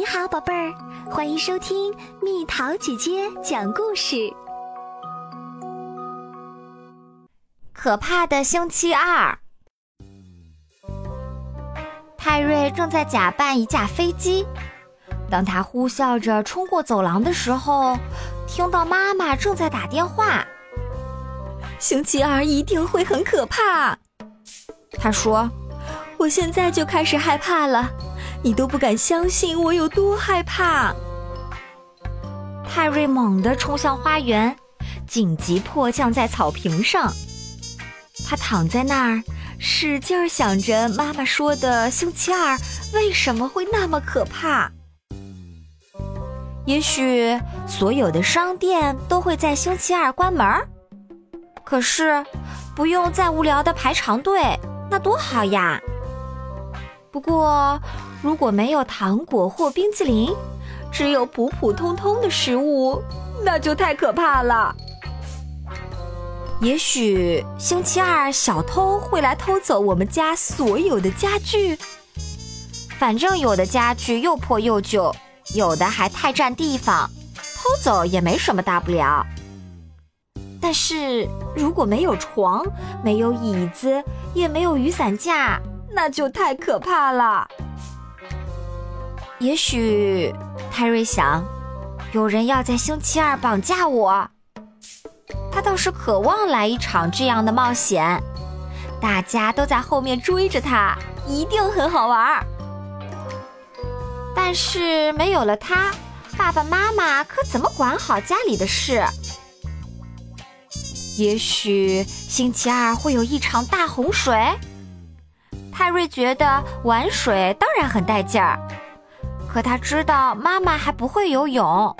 你好，宝贝儿，欢迎收听蜜桃姐姐讲故事。可怕的星期二，泰瑞正在假扮一架飞机。当他呼啸着冲过走廊的时候，听到妈妈正在打电话。星期二一定会很可怕，他说：“我现在就开始害怕了。”你都不敢相信我有多害怕！泰瑞猛地冲向花园，紧急迫降在草坪上。他躺在那儿，使劲想着妈妈说的星期二为什么会那么可怕。也许所有的商店都会在星期二关门可是不用再无聊的排长队，那多好呀！不过。如果没有糖果或冰淇淋，只有普普通通的食物，那就太可怕了。也许星期二小偷会来偷走我们家所有的家具。反正有的家具又破又旧，有的还太占地方，偷走也没什么大不了。但是如果没有床，没有椅子，也没有雨伞架，那就太可怕了。也许泰瑞想，有人要在星期二绑架我。他倒是渴望来一场这样的冒险，大家都在后面追着他，一定很好玩儿。但是没有了他，爸爸妈妈可怎么管好家里的事？也许星期二会有一场大洪水。泰瑞觉得玩水当然很带劲儿。可他知道妈妈还不会游泳，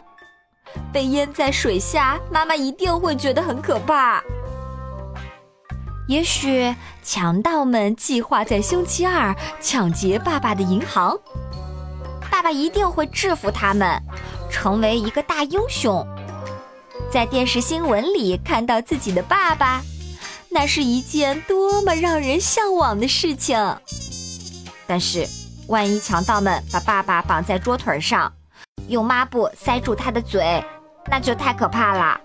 被淹在水下，妈妈一定会觉得很可怕。也许强盗们计划在星期二抢劫爸爸的银行，爸爸一定会制服他们，成为一个大英雄，在电视新闻里看到自己的爸爸，那是一件多么让人向往的事情。但是。万一强盗们把爸爸绑在桌腿上，用抹布塞住他的嘴，那就太可怕了。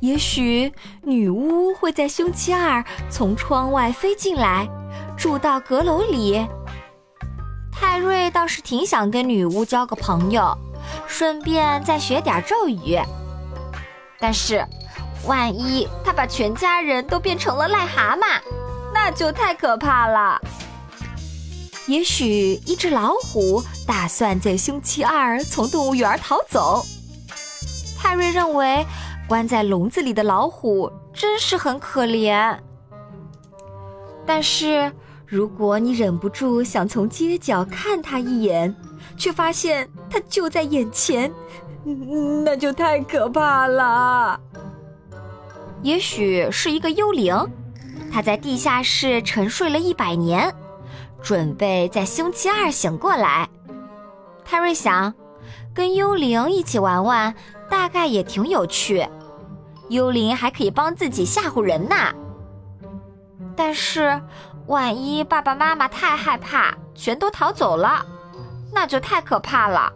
也许女巫会在星期二从窗外飞进来，住到阁楼里。泰瑞倒是挺想跟女巫交个朋友，顺便再学点咒语。但是，万一他把全家人都变成了癞蛤蟆，那就太可怕了。也许一只老虎打算在星期二从动物园逃走。泰瑞认为，关在笼子里的老虎真是很可怜。但是，如果你忍不住想从街角看它一眼，却发现它就在眼前，那就太可怕了。也许是一个幽灵，它在地下室沉睡了一百年。准备在星期二醒过来，泰瑞想，跟幽灵一起玩玩，大概也挺有趣。幽灵还可以帮自己吓唬人呢。但是，万一爸爸妈妈太害怕，全都逃走了，那就太可怕了。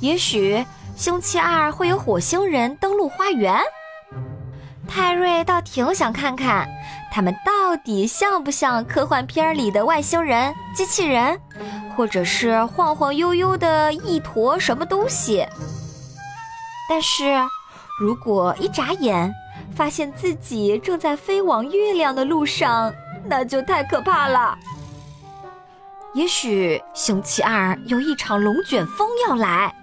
也许星期二会有火星人登陆花园，泰瑞倒挺想看看。他们到底像不像科幻片里的外星人、机器人，或者是晃晃悠悠的一坨什么东西？但是，如果一眨眼发现自己正在飞往月亮的路上，那就太可怕了。也许星期二有一场龙卷风要来，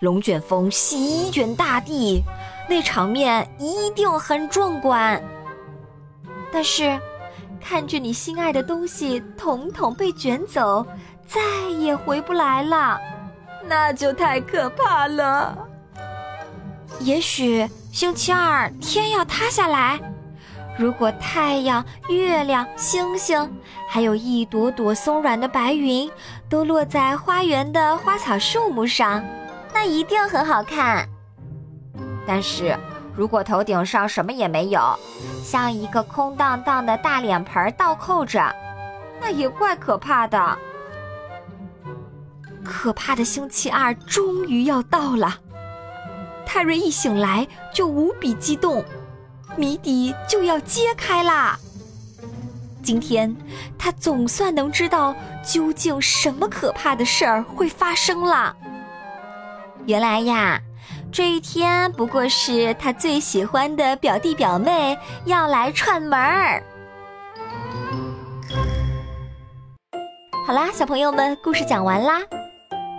龙卷风席卷大地，那场面一定很壮观。但是，看着你心爱的东西统统被卷走，再也回不来了，那就太可怕了。也许星期二天要塌下来，如果太阳、月亮、星星，还有一朵朵松软的白云，都落在花园的花草树木上，那一定很好看。但是。如果头顶上什么也没有，像一个空荡荡的大脸盆倒扣着，那也怪可怕的。可怕的星期二终于要到了。泰瑞一醒来就无比激动，谜底就要揭开啦！今天他总算能知道究竟什么可怕的事儿会发生了。原来呀，这一天不过是他最喜欢的表弟表妹要来串门儿。好啦，小朋友们，故事讲完啦。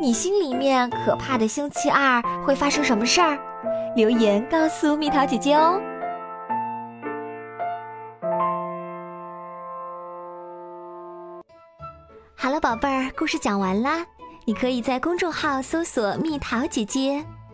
你心里面可怕的星期二会发生什么事儿？留言告诉蜜桃姐姐哦。好了，宝贝儿，故事讲完啦。你可以在公众号搜索“蜜桃姐姐”，